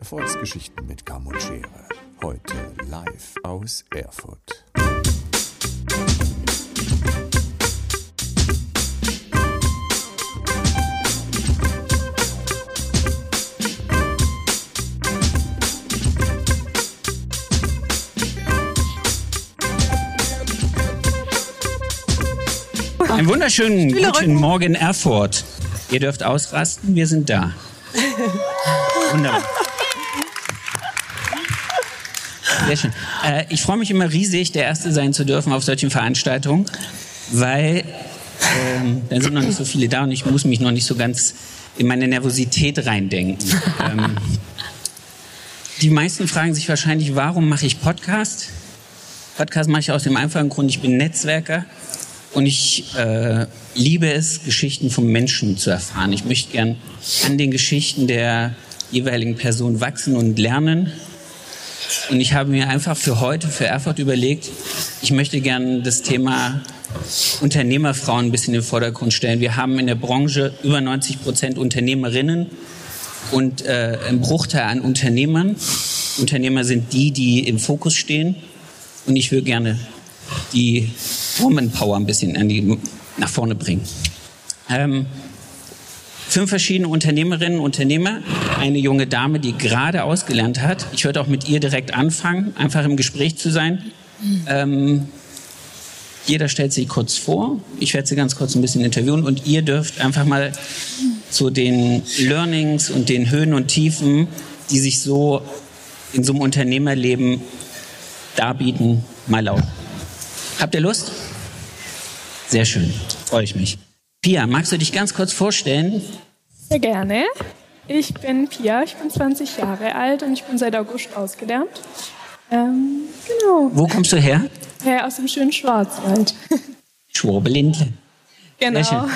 Erfolgsgeschichten mit Kamm und Schere. Heute live aus Erfurt. Einen wunderschönen guten Morgen Erfurt. Ihr dürft ausrasten, wir sind da. Wunderbar. Sehr schön. Äh, ich freue mich immer riesig, der Erste sein zu dürfen auf solchen Veranstaltungen, weil ähm, dann sind noch nicht so viele da und ich muss mich noch nicht so ganz in meine Nervosität reindenken. ähm, die meisten fragen sich wahrscheinlich, warum mache ich Podcast? Podcast mache ich aus dem einfachen Grund, ich bin Netzwerker und ich äh, liebe es, Geschichten von Menschen zu erfahren. Ich möchte gern an den Geschichten der jeweiligen Person wachsen und lernen. Und ich habe mir einfach für heute, für Erfurt überlegt, ich möchte gern das Thema Unternehmerfrauen ein bisschen in den Vordergrund stellen. Wir haben in der Branche über 90 Prozent Unternehmerinnen und äh, ein Bruchteil an Unternehmern. Unternehmer sind die, die im Fokus stehen. Und ich will gerne die Woman-Power ein bisschen die, nach vorne bringen. Ähm, fünf verschiedene Unternehmerinnen und Unternehmer, eine junge Dame, die gerade ausgelernt hat. Ich würde auch mit ihr direkt anfangen, einfach im Gespräch zu sein. Ähm, jeder stellt sich kurz vor. Ich werde sie ganz kurz ein bisschen interviewen und ihr dürft einfach mal zu den Learnings und den Höhen und Tiefen, die sich so in so einem Unternehmerleben darbieten, mal laut. Habt ihr Lust? Sehr schön, freue ich mich. Pia, magst du dich ganz kurz vorstellen? Sehr gerne. Ich bin Pia, ich bin 20 Jahre alt und ich bin seit August ausgelernt. Ähm, genau. Wo kommst du her? Ja, aus dem schönen Schwarzwald. Schwurbelindle. Genau.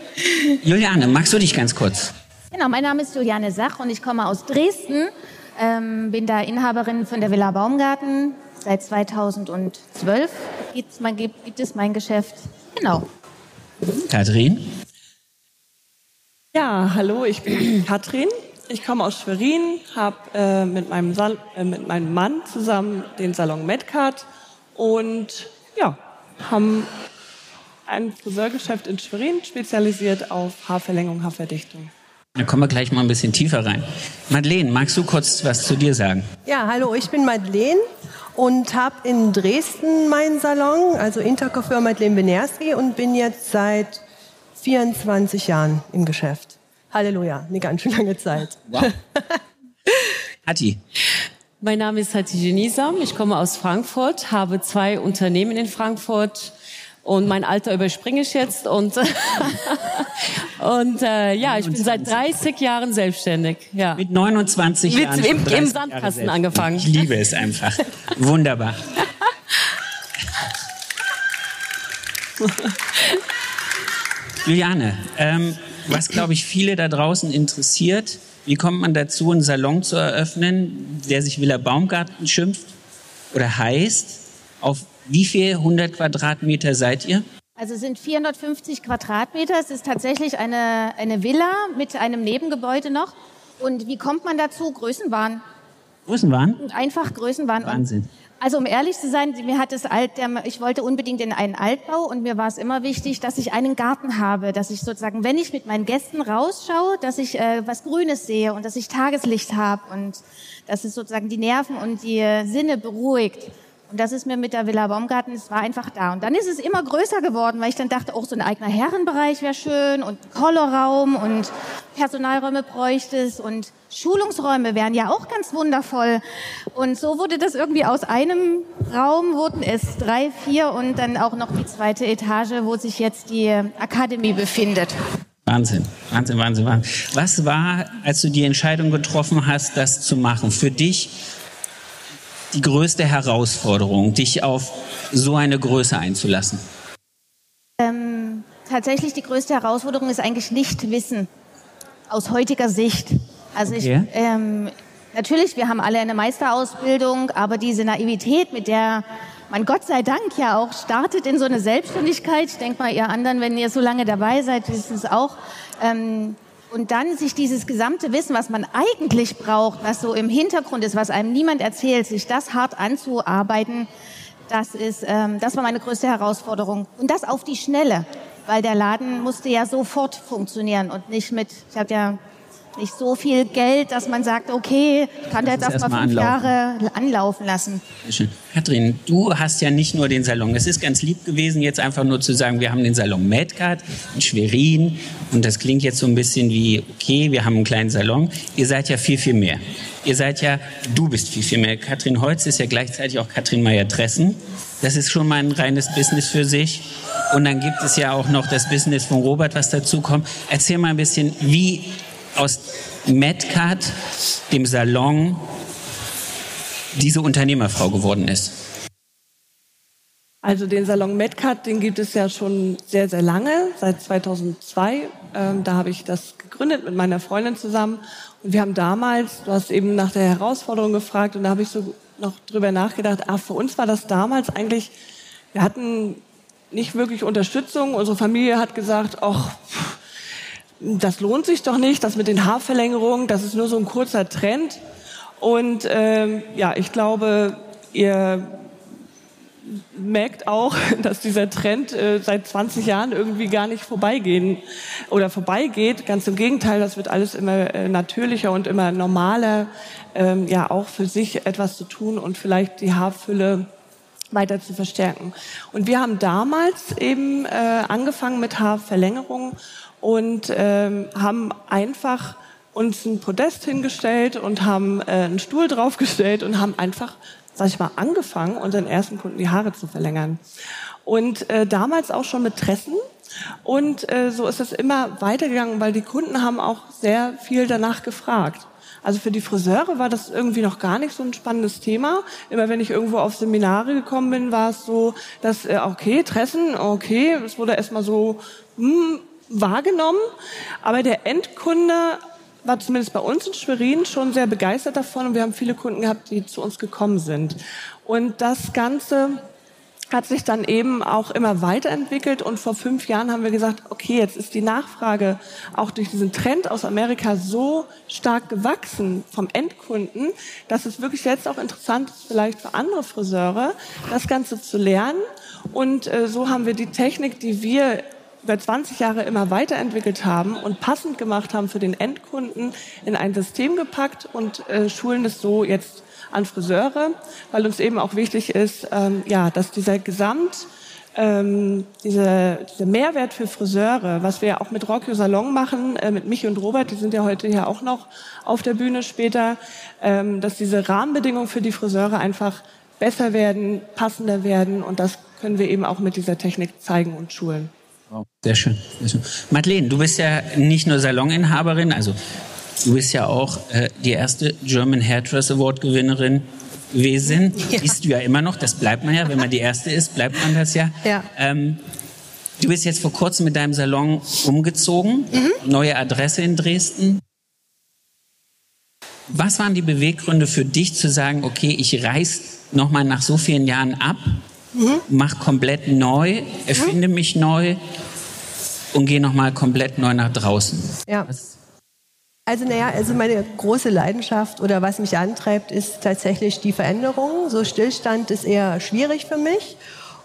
Juliane, magst du dich ganz kurz? Genau, mein Name ist Juliane Sach und ich komme aus Dresden. Ähm, bin da Inhaberin von der Villa Baumgarten. Seit 2012 gibt's mein, gibt, gibt es mein Geschäft. Genau. Kathrin? Ja, hallo, ich bin Katrin. Ich komme aus Schwerin, habe äh, mit, meinem Sal äh, mit meinem Mann zusammen den Salon Medcard und ja, haben ein Friseurgeschäft in Schwerin spezialisiert auf Haarverlängerung, Haarverdichtung. Da kommen wir gleich mal ein bisschen tiefer rein. Madeleine, magst du kurz was zu dir sagen? Ja, hallo, ich bin Madeleine und habe in Dresden meinen Salon, also Intercoiffeur Madeleine Benerski und bin jetzt seit 24 Jahren im Geschäft. Halleluja, eine ganz schön lange Zeit. Wow. Hatti. Mein Name ist Hatti Genisam, ich komme aus Frankfurt, habe zwei Unternehmen in Frankfurt und mein Alter überspringe ich jetzt und und äh, ja, ich bin seit 30 Jahren selbstständig. Ja. Mit 29 Mit, Jahren. im, schon 30 im Sandkasten angefangen. Ich liebe es einfach. Wunderbar. Juliane, ähm, was glaube ich viele da draußen interessiert, wie kommt man dazu, einen Salon zu eröffnen, der sich Villa Baumgarten schimpft oder heißt? Auf wie viel 100 Quadratmeter seid ihr? Also es sind 450 Quadratmeter. Es ist tatsächlich eine, eine Villa mit einem Nebengebäude noch. Und wie kommt man dazu? Größenwahn. Größenwahn? Einfach Größenwahn. Und Wahnsinn. Also um ehrlich zu sein, mir hat das Alt, ich wollte unbedingt in einen Altbau und mir war es immer wichtig, dass ich einen Garten habe, dass ich sozusagen, wenn ich mit meinen Gästen rausschaue, dass ich äh, was Grünes sehe und dass ich Tageslicht habe und dass es sozusagen die Nerven und die äh, Sinne beruhigt. Und das ist mir mit der Villa Baumgarten, es war einfach da. Und dann ist es immer größer geworden, weil ich dann dachte, auch so ein eigener Herrenbereich wäre schön und Kolorraum und Personalräume bräuchte es und Schulungsräume wären ja auch ganz wundervoll. Und so wurde das irgendwie aus einem Raum, wurden es drei, vier und dann auch noch die zweite Etage, wo sich jetzt die Akademie befindet. Wahnsinn, Wahnsinn, Wahnsinn, Wahnsinn. Was war, als du die Entscheidung getroffen hast, das zu machen, für dich die größte Herausforderung, dich auf so eine Größe einzulassen? Ähm, tatsächlich die größte Herausforderung ist eigentlich nicht Wissen aus heutiger Sicht. Also Okay. ich, ähm, natürlich, wir haben alle eine Meisterausbildung, aber diese Naivität, mit der man Gott sei Dank ja auch startet in so eine Selbstständigkeit, ich denke mal, ihr anderen, wenn ihr so lange dabei seid, wisst es auch, ähm, Und dann sich dieses gesamte Wissen, was man eigentlich braucht, was so im Hintergrund ist, was einem niemand erzählt, sich das hart anzuarbeiten, das ist, ähm, das war meine größte Herausforderung. Und das auf die Schnelle, weil der Laden musste ja sofort funktionieren und nicht mit, ich habe ja nicht so viel Geld, dass man sagt, okay, ich kann jetzt erst mal fünf anlaufen. Jahre anlaufen lassen. Katrin, du hast ja nicht nur den Salon. Es ist ganz lieb gewesen, jetzt einfach nur zu sagen, wir haben den Salon Medcard in Schwerin und das klingt jetzt so ein bisschen wie, okay, wir haben einen kleinen Salon. Ihr seid ja viel, viel mehr. Ihr seid ja, du bist viel, viel mehr. Katrin Holz ist ja gleichzeitig auch Katrin Meyer-Dressen. Das ist schon mal ein reines Business für sich. Und dann gibt es ja auch noch das Business von Robert, was dazu kommt. Erzähl mal ein bisschen, wie aus Medcard, dem Salon, diese Unternehmerfrau geworden ist? Also den Salon Medcard, den gibt es ja schon sehr, sehr lange, seit 2002. Ähm, da habe ich das gegründet mit meiner Freundin zusammen. Und wir haben damals, du hast eben nach der Herausforderung gefragt, und da habe ich so noch drüber nachgedacht, ah, für uns war das damals eigentlich, wir hatten nicht wirklich Unterstützung. Unsere Familie hat gesagt, ach, das lohnt sich doch nicht, das mit den Haarverlängerungen, das ist nur so ein kurzer Trend. Und ähm, ja, ich glaube, ihr merkt auch, dass dieser Trend äh, seit 20 Jahren irgendwie gar nicht vorbeigehen oder vorbeigeht. Ganz im Gegenteil, das wird alles immer äh, natürlicher und immer normaler, ähm, ja auch für sich etwas zu tun und vielleicht die Haarfülle weiter zu verstärken. Und wir haben damals eben äh, angefangen mit Haarverlängerung und ähm, haben einfach uns ein Podest hingestellt und haben äh, einen Stuhl draufgestellt und haben einfach, sag ich mal, angefangen, unseren ersten Kunden die Haare zu verlängern. Und äh, damals auch schon mit Tressen. Und äh, so ist es immer weitergegangen, weil die Kunden haben auch sehr viel danach gefragt. Also für die Friseure war das irgendwie noch gar nicht so ein spannendes Thema. Immer wenn ich irgendwo auf Seminare gekommen bin, war es so, dass, äh, okay, Tressen, okay, es wurde erstmal so, hm, wahrgenommen, aber der Endkunde war zumindest bei uns in Schwerin schon sehr begeistert davon und wir haben viele Kunden gehabt, die zu uns gekommen sind. Und das Ganze hat sich dann eben auch immer weiterentwickelt und vor fünf Jahren haben wir gesagt, okay, jetzt ist die Nachfrage auch durch diesen Trend aus Amerika so stark gewachsen vom Endkunden, dass es wirklich jetzt auch interessant ist, vielleicht für andere Friseure, das Ganze zu lernen. Und äh, so haben wir die Technik, die wir über 20 Jahre immer weiterentwickelt haben und passend gemacht haben für den Endkunden, in ein System gepackt und äh, schulen es so jetzt an Friseure, weil uns eben auch wichtig ist, ähm, ja, dass dieser Gesamt ähm, dieser, dieser Mehrwert für Friseure, was wir ja auch mit Rockio Salon machen, äh, mit Michi und Robert, die sind ja heute hier auch noch auf der Bühne später, ähm, dass diese Rahmenbedingungen für die Friseure einfach besser werden, passender werden und das können wir eben auch mit dieser Technik zeigen und schulen. Sehr schön, sehr schön. Madeleine, du bist ja nicht nur Saloninhaberin, also du bist ja auch äh, die erste German Hairdress Award Gewinnerin gewesen. Ja. Bist du ja immer noch, das bleibt man ja, wenn man die erste ist, bleibt man das ja. ja. Ähm, du bist jetzt vor kurzem mit deinem Salon umgezogen, mhm. neue Adresse in Dresden. Was waren die Beweggründe für dich zu sagen, okay, ich reiß nochmal nach so vielen Jahren ab mhm. mach komplett neu, erfinde mhm. mich neu und gehe nochmal komplett neu nach draußen. Ja. Also naja, also meine große Leidenschaft oder was mich antreibt, ist tatsächlich die Veränderung. So Stillstand ist eher schwierig für mich.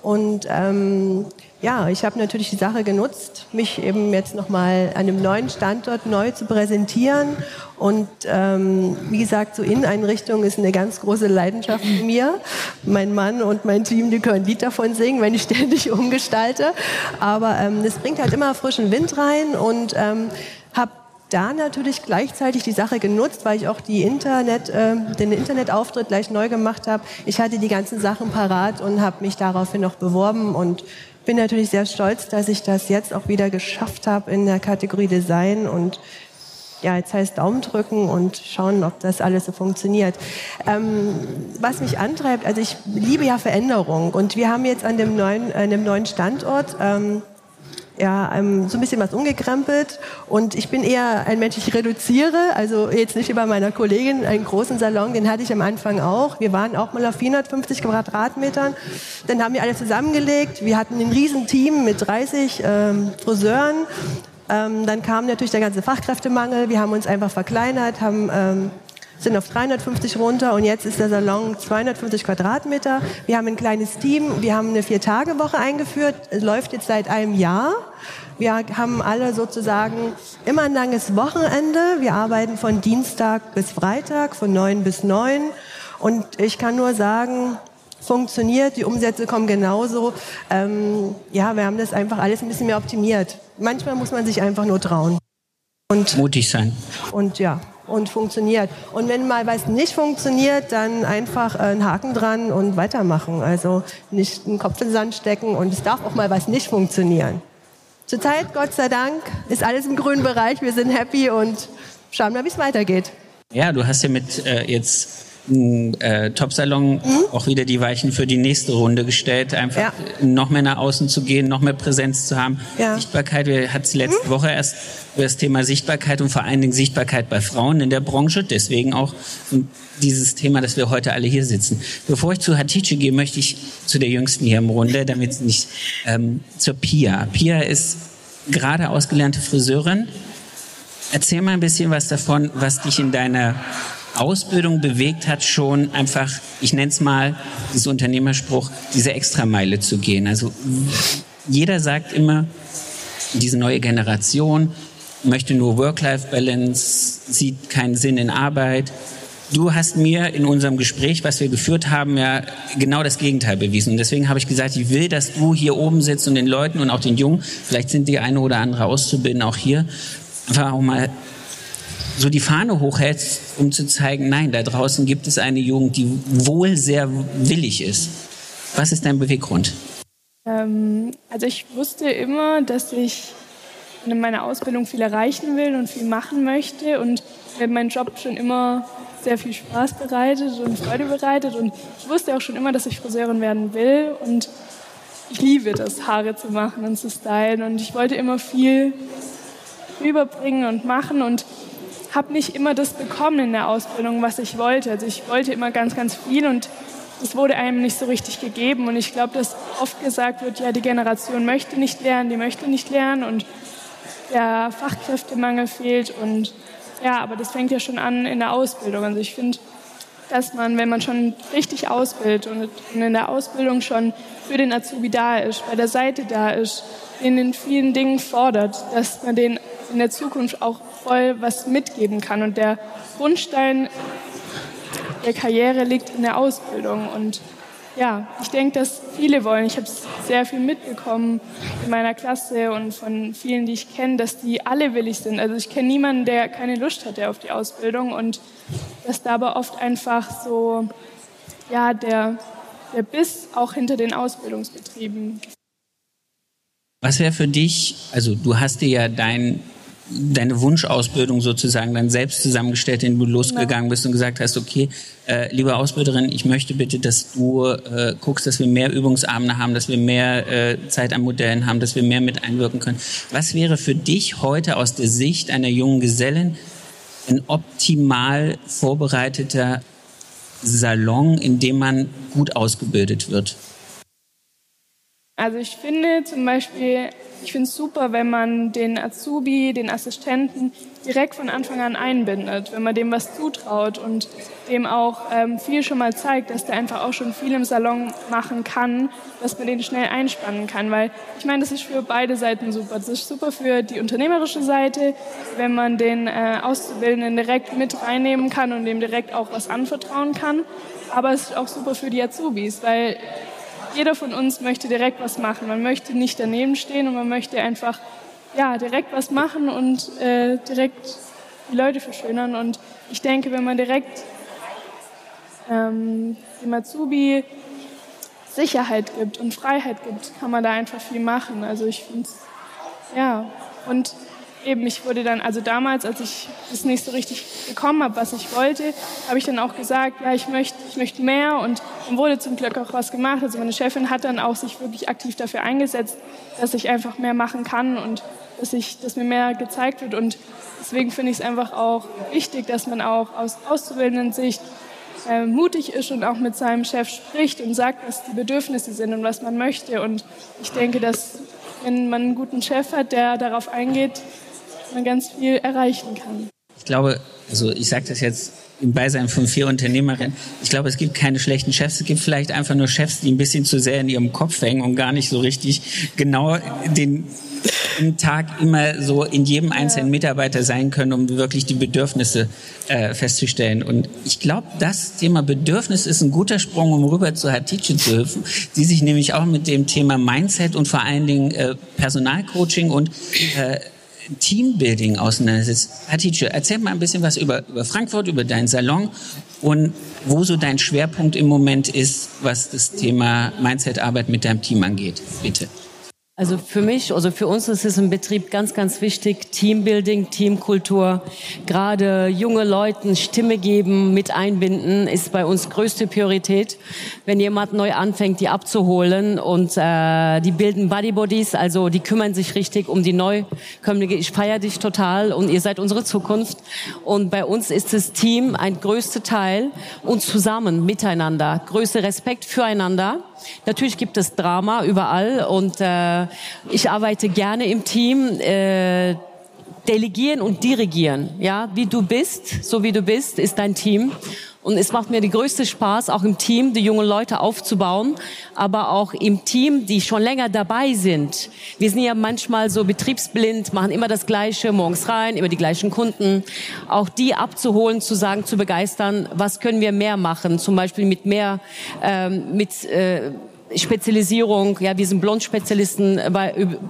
Und ähm, ja, ich habe natürlich die Sache genutzt, mich eben jetzt nochmal an einem neuen Standort neu zu präsentieren. Und ähm, wie gesagt, so Inneneinrichtung ist eine ganz große Leidenschaft von mir. Mein Mann und mein Team, die können Lied davon singen, wenn ich ständig umgestalte. Aber ähm, es bringt halt immer frischen Wind rein und ähm, habe da natürlich gleichzeitig die Sache genutzt, weil ich auch die Internet, äh, den Internetauftritt gleich neu gemacht habe. Ich hatte die ganzen Sachen parat und habe mich daraufhin noch beworben und bin natürlich sehr stolz, dass ich das jetzt auch wieder geschafft habe in der Kategorie Design und ja, jetzt heißt Daumen drücken und schauen, ob das alles so funktioniert. Ähm, was mich antreibt, also ich liebe ja Veränderung und wir haben jetzt an dem neuen, an dem neuen Standort ähm, ja, ähm, so ein bisschen was umgekrempelt. Und ich bin eher ein Mensch, ich reduziere, also jetzt nicht wie bei meiner Kollegin, einen großen Salon, den hatte ich am Anfang auch. Wir waren auch mal auf 450 Quadratmetern. Dann haben wir alles zusammengelegt. Wir hatten ein riesen Team mit 30 ähm, Friseuren Ähm, dann kam natürlich der ganze Fachkräftemangel. Wir haben uns einfach verkleinert, haben ähm, sind auf 350 runter und jetzt ist der Salon 250 Quadratmeter. Wir haben ein kleines Team, wir haben eine Vier-Tage-Woche eingeführt, läuft jetzt seit einem Jahr. Wir haben alle sozusagen immer ein langes Wochenende. Wir arbeiten von Dienstag bis Freitag, von neun bis neun. Und ich kann nur sagen, funktioniert, die Umsätze kommen genauso. Ähm, ja, wir haben das einfach alles ein bisschen mehr optimiert. Manchmal muss man sich einfach nur trauen. Und, Mutig sein. Und ja, und funktioniert. Und wenn mal was nicht funktioniert, dann einfach einen Haken dran und weitermachen. Also nicht den Kopf in den Sand stecken und es darf auch mal was nicht funktionieren. Zurzeit, Gott sei Dank, ist alles im grünen Bereich. Wir sind happy und schauen mal, wie es weitergeht. Ja, du hast ja mit äh, jetzt äh, Top-Salon mhm. auch wieder die Weichen für die nächste Runde gestellt, einfach ja. noch mehr nach außen zu gehen, noch mehr Präsenz zu haben. Ja. Sichtbarkeit, wir hatten es letzte mhm. Woche erst über das Thema Sichtbarkeit und vor allen Dingen Sichtbarkeit bei Frauen in der Branche, deswegen auch dieses Thema, dass wir heute alle hier sitzen. Bevor ich zu Hatice gehe, möchte ich zu der Jüngsten hier im Runde, damit nicht ähm, zur Pia. Pia ist gerade ausgelernte Friseurin. Erzähl mal ein bisschen was davon, was dich in deiner Ausbildung bewegt hat, schon einfach, ich nenne es mal, dieser Unternehmerspruch, diese Extrameile zu gehen. Also jeder sagt immer, diese neue Generation möchte nur Work-Life-Balance, sieht keinen Sinn in Arbeit. Du hast mir in unserem Gespräch, was wir geführt haben, ja genau das Gegenteil bewiesen. Und deswegen habe ich gesagt, ich will, dass du hier oben sitzt und den Leuten und auch den Jungen, vielleicht sind die eine oder andere Auszubildende auch hier, einfach auch mal so die Fahne hochhältst, um zu zeigen, nein, da draußen gibt es eine Jugend, die wohl sehr willig ist. Was ist dein Beweggrund? Ähm, also ich wusste immer, dass ich in meiner Ausbildung viel erreichen will und viel machen möchte. Und mein Job schon immer sehr viel Spaß bereitet und Freude bereitet. Und ich wusste auch schon immer, dass ich Friseurin werden will. Und ich liebe das, Haare zu machen und zu stylen. Und ich wollte immer viel rüberbringen und machen. Und habe nicht immer das bekommen in der Ausbildung, was ich wollte. Also ich wollte immer ganz, ganz viel und es wurde einem nicht so richtig gegeben. Und ich glaube, dass oft gesagt wird, ja, die Generation möchte nicht lernen, die möchte nicht lernen und der Fachkräftemangel fehlt. Und ja, aber das fängt ja schon an in der Ausbildung. Also ich finde, dass man, wenn man schon richtig ausbildet und in der Ausbildung schon für den Azubi da ist, bei der Seite da ist, in den vielen Dingen fordert, dass man den in der Zukunft auch voll was mitgeben kann. Und der Grundstein der Karriere liegt in der Ausbildung. Und ja, ich denke, dass viele wollen. Ich habe sehr viel mitbekommen in meiner Klasse und von vielen, die ich kenne, dass die alle willig sind. Also ich kenne niemanden, der keine Lust hatte auf die Ausbildung und dass da aber oft einfach so, ja, der, der Biss auch hinter den Ausbildungsbetrieben. Was wäre für dich, also du hast dir ja dein deine Wunschausbildung sozusagen dann selbst zusammengestellt, indem du losgegangen bist und gesagt hast, okay, äh, liebe Ausbilderin, ich möchte bitte, dass du äh, guckst, dass wir mehr Übungsabende haben, dass wir mehr äh, Zeit an Modellen haben, dass wir mehr mit einwirken können. Was wäre für dich heute aus der Sicht einer jungen Gesellin ein optimal vorbereiteter Salon, in dem man gut ausgebildet wird? Also ich finde zum Beispiel, ich finde es super, wenn man den Azubi, den Assistenten direkt von Anfang an einbindet, wenn man dem was zutraut und dem auch ähm, viel schon mal zeigt, dass der einfach auch schon viel im Salon machen kann, dass man den schnell einspannen kann. Weil ich meine, das ist für beide Seiten super. Das ist super für die unternehmerische Seite, wenn man den äh, Auszubildenden direkt mit reinnehmen kann und dem direkt auch was anvertrauen kann. Aber es ist auch super für die Azubis, weil jeder von uns möchte direkt was machen. Man möchte nicht daneben stehen und man möchte einfach ja, direkt was machen und äh, direkt die Leute verschönern. Und ich denke, wenn man direkt ähm, dem Azubi Sicherheit gibt und Freiheit gibt, kann man da einfach viel machen. Also ich finde es, ja. Und eben, ich wurde dann, also damals, als ich das nicht so richtig bekommen habe, was ich wollte, habe ich dann auch gesagt, ja, ich möchte, ich möchte mehr und dann wurde zum Glück auch was gemacht. Also meine Chefin hat dann auch sich wirklich aktiv dafür eingesetzt, dass ich einfach mehr machen kann und dass, ich, dass mir mehr gezeigt wird und deswegen finde ich es einfach auch wichtig, dass man auch aus auszubildenden Sicht äh, mutig ist und auch mit seinem Chef spricht und sagt, was die Bedürfnisse sind und was man möchte und ich denke, dass wenn man einen guten Chef hat, der darauf eingeht, man ganz viel erreichen kann. Ich glaube, also ich sage das jetzt im Beisein von vier Unternehmerinnen, ich glaube, es gibt keine schlechten Chefs. Es gibt vielleicht einfach nur Chefs, die ein bisschen zu sehr in ihrem Kopf hängen und gar nicht so richtig genau den im Tag immer so in jedem einzelnen Mitarbeiter sein können, um wirklich die Bedürfnisse äh, festzustellen. Und ich glaube, das Thema Bedürfnis ist ein guter Sprung, um rüber zu Hatice zu helfen, die sich nämlich auch mit dem Thema Mindset und vor allen Dingen äh, Personalcoaching und äh, Teambuilding auseinandersetzt. Hatice, erzähl mal ein bisschen was über, über Frankfurt, über deinen Salon und wo so dein Schwerpunkt im Moment ist, was das Thema Mindset-Arbeit mit deinem Team angeht. Bitte. Also für mich, also für uns ist es im Betrieb ganz, ganz wichtig, Teambuilding, Teamkultur. Gerade junge Leuten Stimme geben, mit einbinden, ist bei uns größte Priorität. Wenn jemand neu anfängt, die abzuholen und äh, die bilden Buddy-Bodies, also die kümmern sich richtig um die Neukömmlinge. Ich feiere dich total und ihr seid unsere Zukunft. Und bei uns ist das Team ein größter Teil und zusammen, miteinander, größter Respekt füreinander. Natürlich gibt es Drama überall und äh, ich arbeite gerne im Team. Äh, delegieren und dirigieren, ja, wie du bist, so wie du bist, ist dein Team. Und es macht mir die größte Spaß, auch im Team die jungen Leute aufzubauen, aber auch im Team, die schon länger dabei sind. Wir sind ja manchmal so betriebsblind, machen immer das Gleiche, morgens rein, immer die gleichen Kunden. Auch die abzuholen, zu sagen, zu begeistern, was können wir mehr machen, zum Beispiel mit mehr, ähm, mit äh, Spezialisierung. Ja, wir sind Blondspezialisten.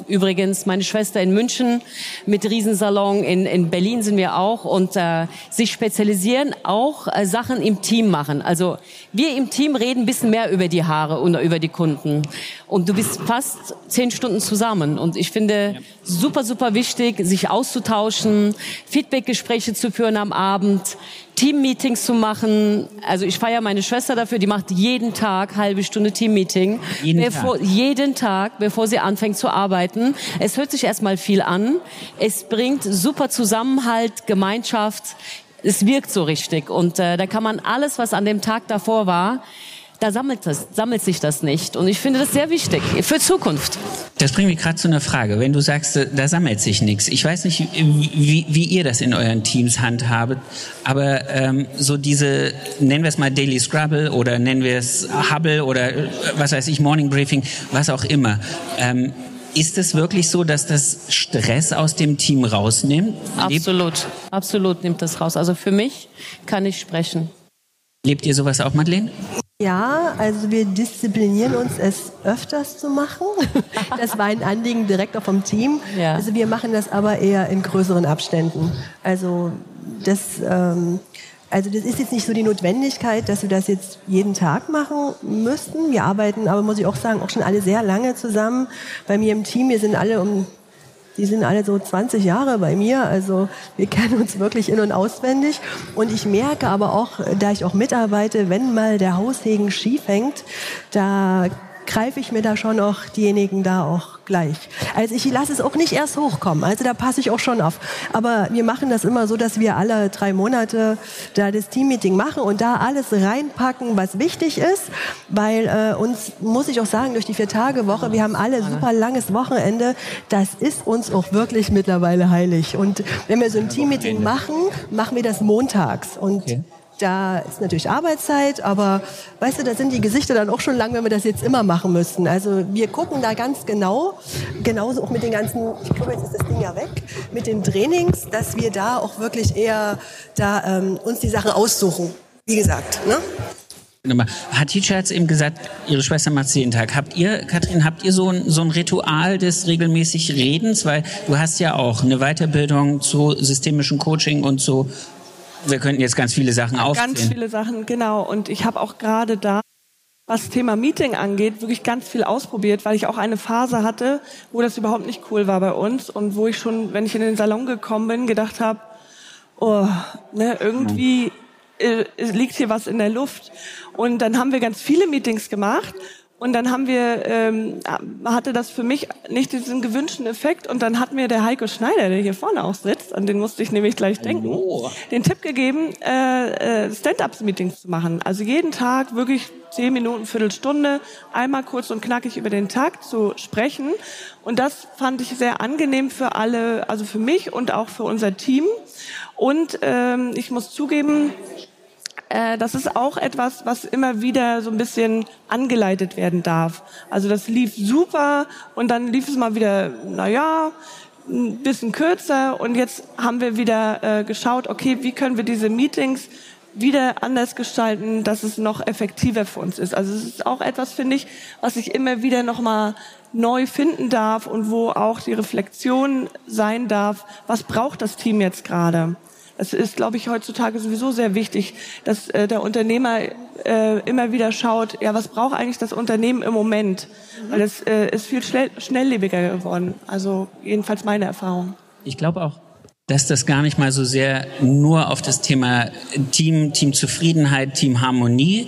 Übrigens meine Schwester in München mit Riesensalon. In, in Berlin sind wir auch und äh, sich spezialisieren, auch äh, Sachen im Team machen. Also wir im Team reden ein bisschen mehr über die Haare und über die Kunden. Und du bist fast zehn Stunden zusammen. Und ich finde super, super wichtig, sich auszutauschen, Feedbackgespräche zu führen am Abend, Teammeetings zu machen. Also ich feiere meine Schwester dafür, die macht jeden Tag halbe Stunde Teammeeting. Jeden bevor, Tag? Jeden Tag, bevor sie anfängt zu arbeiten. Es hört sich erstmal viel an. Es bringt super Zusammenhalt, Gemeinschaft. Es wirkt so richtig. Und äh, da kann man alles, was an dem Tag davor war, da sammelt, das, sammelt sich das nicht. Und ich finde das sehr wichtig für Zukunft. Das bringt mich gerade zu einer Frage. Wenn du sagst, da sammelt sich nichts. Ich weiß nicht, wie, wie ihr das in euren Teams handhabt, aber ähm, so diese, nennen wir es mal Daily Scrabble oder nennen wir es Hubble oder äh, was weiß ich, Morning Briefing, was auch immer. Ähm, ist es wirklich so, dass das Stress aus dem Team rausnimmt? Absolut, absolut nimmt das raus. Also für mich kann ich sprechen. Lebt ihr sowas auch, Madeleine? Ja, also wir disziplinieren uns, es öfters zu machen. Das war ein Anliegen direkt auch vom Team. Ja. Also wir machen das aber eher in größeren Abständen. Also das, ähm, also das ist jetzt nicht so die Notwendigkeit, dass wir das jetzt jeden Tag machen müssten. Wir arbeiten aber, muss ich auch sagen, auch schon alle sehr lange zusammen. Bei mir im Team, wir sind alle um die sind alle so 20 Jahre bei mir, also wir kennen uns wirklich in- und auswendig. Und ich merke aber auch, da ich auch mitarbeite, wenn mal der Haussegen schief hängt, da greife ich mir da schon auch diejenigen da auch gleich. Also ich lasse es auch nicht erst hochkommen. Also da passe ich auch schon auf. Aber wir machen das immer so, dass wir alle drei Monate da das Teammeeting machen und da alles reinpacken, was wichtig ist. Weil äh, uns, muss ich auch sagen, durch die Vier-Tage-Woche, wir haben alle super langes Wochenende. Das ist uns auch wirklich mittlerweile heilig. Und wenn wir so ein Teammeeting machen, machen wir das montags. Und okay. Da ist natürlich Arbeitszeit, aber weißt du, da sind die Gesichter dann auch schon lang, wenn wir das jetzt immer machen müssten. Also wir gucken da ganz genau, genauso auch mit den ganzen, ich glaube, jetzt ist das Ding ja weg, mit den Trainings, dass wir da auch wirklich eher da ähm, uns die Sachen aussuchen. Wie gesagt, ne? Hatice hat es eben gesagt, ihre Schwester macht es jeden Tag. Habt ihr, Kathrin, habt ihr so ein, so ein Ritual des regelmäßig Redens? Weil du hast ja auch eine Weiterbildung zu systemischem Coaching und zu wir könnten jetzt ganz viele Sachen aufzählen. Ganz viele Sachen, genau. Und ich habe auch gerade da, was Thema Meeting angeht, wirklich ganz viel ausprobiert, weil ich auch eine Phase hatte, wo das überhaupt nicht cool war bei uns und wo ich schon, wenn ich in den Salon gekommen bin, gedacht habe, oh, ne, irgendwie äh, liegt hier was in der Luft. Und dann haben wir ganz viele Meetings gemacht Und dann haben wir, ähm, hatte das für mich nicht diesen gewünschten Effekt. Und dann hat mir der Heiko Schneider, der hier vorne auch sitzt, an den musste ich nämlich gleich denken, Hallo. den Tipp gegeben, äh, äh, Stand-ups-Meetings zu machen. Also jeden Tag wirklich zehn Minuten, Viertelstunde, einmal kurz und knackig über den Tag zu sprechen. Und das fand ich sehr angenehm für alle, also für mich und auch für unser Team. Und ähm, ich muss zugeben, äh, das ist auch etwas, was immer wieder so ein bisschen angeleitet werden darf. Also das lief super und dann lief es mal wieder, na ja, ein bisschen kürzer und jetzt haben wir wieder äh, geschaut, okay, wie können wir diese Meetings wieder anders gestalten, dass es noch effektiver für uns ist. Also es ist auch etwas, finde ich, was ich immer wieder nochmal neu finden darf und wo auch die Reflexion sein darf, was braucht das Team jetzt gerade? Es ist, glaube ich, heutzutage sowieso sehr wichtig, dass äh, der Unternehmer äh, immer wieder schaut, ja, was braucht eigentlich das Unternehmen im Moment? Weil es äh, ist viel schnell, schnelllebiger geworden. Also jedenfalls meine Erfahrung. Ich glaube auch, dass das gar nicht mal so sehr nur auf das Thema Team, Teamzufriedenheit, Teamharmonie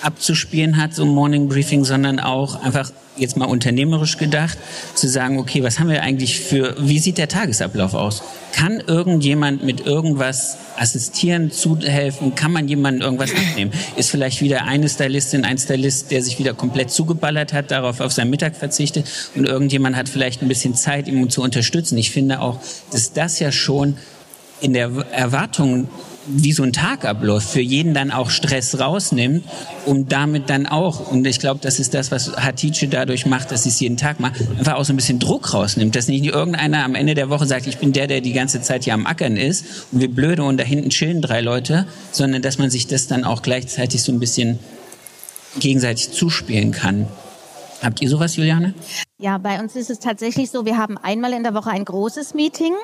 abzuspielen hat, so ein Morning Briefing, sondern auch einfach jetzt mal unternehmerisch gedacht, zu sagen, okay, was haben wir eigentlich für, wie sieht der Tagesablauf aus? Kann irgendjemand mit irgendwas assistieren, zuhelfen? Kann man jemandem irgendwas abnehmen? Ist vielleicht wieder eine Stylistin, ein Stylist, der sich wieder komplett zugeballert hat, darauf auf seinen Mittag verzichtet und irgendjemand hat vielleicht ein bisschen Zeit, ihm zu unterstützen. Ich finde auch, dass das ja schon in der Erwartung wie so ein Tag abläuft, für jeden dann auch Stress rausnimmt und damit dann auch, und ich glaube, das ist das, was Hatice dadurch macht, dass sie es jeden Tag macht, einfach auch so ein bisschen Druck rausnimmt, dass nicht irgendeiner am Ende der Woche sagt, ich bin der, der die ganze Zeit hier am Ackern ist und wir blöde und da hinten chillen drei Leute, sondern dass man sich das dann auch gleichzeitig so ein bisschen gegenseitig zuspielen kann. Habt ihr sowas, Juliane? Ja, bei uns ist es tatsächlich so, wir haben einmal in der Woche ein großes Meeting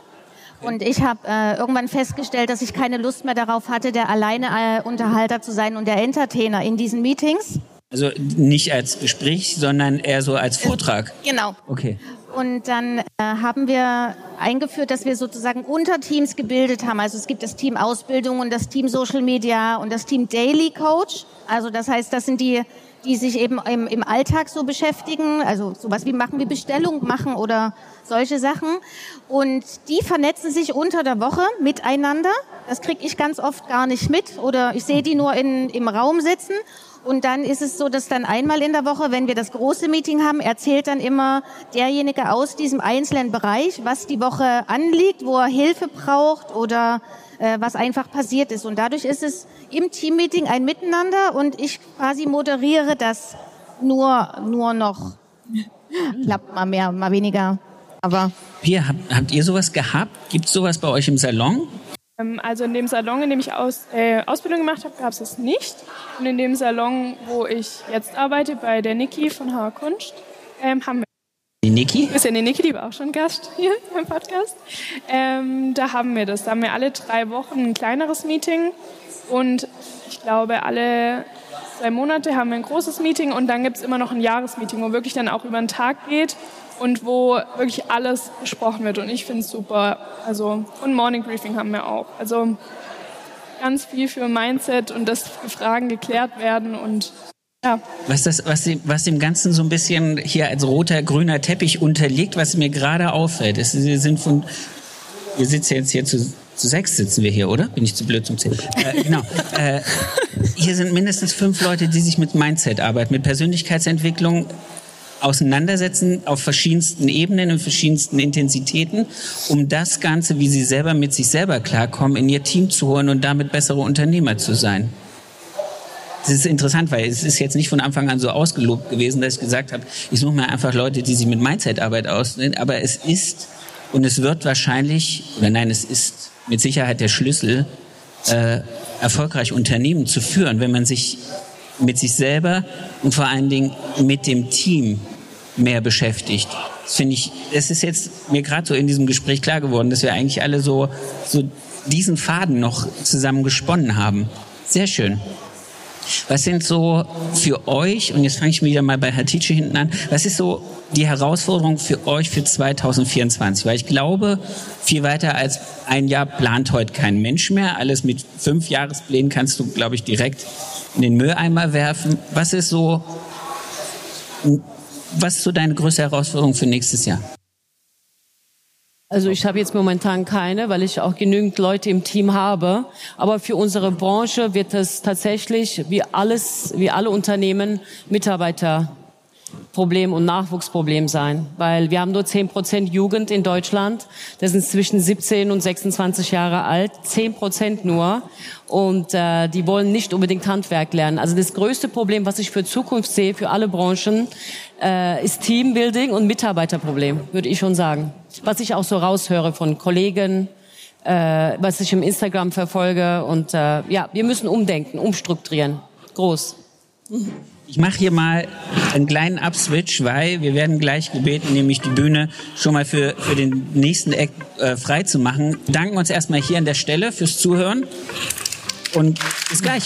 und ich habe äh, irgendwann festgestellt, dass ich keine Lust mehr darauf hatte, der alleine äh, Unterhalter zu sein und der Entertainer in diesen Meetings. Also nicht als Gespräch, sondern eher so als Vortrag. Genau. Okay. Und dann äh, haben wir eingeführt, dass wir sozusagen Unterteams gebildet haben. Also es gibt das Team Ausbildung und das Team Social Media und das Team Daily Coach. Also das heißt, das sind die die sich eben im, im Alltag so beschäftigen, also sowas wie machen wie Bestellung machen oder solche Sachen. Und die vernetzen sich unter der Woche miteinander. Das kriege ich ganz oft gar nicht mit oder ich sehe die nur in, im Raum sitzen. Und dann ist es so, dass dann einmal in der Woche, wenn wir das große Meeting haben, erzählt dann immer derjenige aus diesem einzelnen Bereich, was die Woche anliegt, wo er Hilfe braucht oder äh, was einfach passiert ist. Und dadurch ist es im Teammeeting ein Miteinander und ich quasi moderiere das nur, nur noch. Klappt mal mehr, mal weniger. Aber. Hier, habt, habt ihr sowas gehabt? Gibt es sowas bei euch im Salon? Ähm, also in dem Salon, in dem ich aus, äh, Ausbildung gemacht habe, gab es es nicht. Und in dem Salon, wo ich jetzt arbeite, bei der Niki von Hauer Kunst, ähm, haben wir die Niki? Das ist ja die Niki, die war auch schon Gast hier im Podcast. Ähm, da haben wir das. Da haben wir alle drei Wochen ein kleineres Meeting und ich glaube, alle zwei Monate haben wir ein großes Meeting und dann gibt es immer noch ein Jahresmeeting, wo wirklich dann auch über den Tag geht und wo wirklich alles besprochen wird. Und ich finde es super. Also, und Morning Briefing haben wir auch. Also ganz viel für Mindset und dass Fragen geklärt werden und ja. Was, das, was, was dem Ganzen so ein bisschen hier als roter, grüner Teppich unterliegt, was mir gerade auffällt, ist, wir sind von, wir sitzen jetzt hier zu, zu sechs sitzen wir hier, oder? Bin ich zu blöd zum Zählen? Äh, genau. äh, hier sind mindestens fünf Leute, die sich mit Mindset arbeiten, mit Persönlichkeitsentwicklung auseinandersetzen auf verschiedensten Ebenen, in verschiedensten Intensitäten, um das Ganze, wie sie selber mit sich selber klarkommen, in ihr Team zu holen und damit bessere Unternehmer zu sein. Das ist interessant, weil es ist jetzt nicht von Anfang an so ausgelobt gewesen, dass ich gesagt habe, ich suche mir einfach Leute, die sich mit Mindset-Arbeit ausnehmen. Aber es ist und es wird wahrscheinlich, oder nein, es ist mit Sicherheit der Schlüssel, äh, erfolgreich Unternehmen zu führen, wenn man sich mit sich selber und vor allen Dingen mit dem Team mehr beschäftigt. Das finde ich, es ist jetzt mir gerade so in diesem Gespräch klar geworden, dass wir eigentlich alle so, so diesen Faden noch zusammen gesponnen haben. Sehr schön. Was sind so für euch, und jetzt fange ich wieder mal bei Hatice hinten an, was ist so die Herausforderung für euch für 2024? Weil ich glaube, viel weiter als ein Jahr plant heute kein Mensch mehr. Alles mit fünf Jahresplänen kannst du, glaube ich, direkt in den Mülleimer werfen. Was ist so Was ist so deine größte Herausforderung für nächstes Jahr? Also ich habe jetzt momentan keine, weil ich auch genügend Leute im Team habe. Aber für unsere Branche wird es tatsächlich wie alles, wie alle Unternehmen Mitarbeiter Problem und Nachwuchsproblem sein, weil wir haben nur 10 Prozent Jugend in Deutschland. Das sind zwischen 17 und 26 Jahre alt, 10 Prozent nur. Und äh, die wollen nicht unbedingt Handwerk lernen. Also das größte Problem, was ich für Zukunft sehe, für alle Branchen, äh, ist Teambuilding und Mitarbeiterproblem, würde ich schon sagen. Was ich auch so raushöre von Kollegen, äh, was ich im Instagram verfolge. Und äh, ja, wir müssen umdenken, umstrukturieren. Groß. Ich mache hier mal einen kleinen Upswitch, weil wir werden gleich gebeten, nämlich die Bühne schon mal für, für den nächsten Eck äh, frei zu machen. Wir danken uns erstmal hier an der Stelle fürs Zuhören und bis gleich.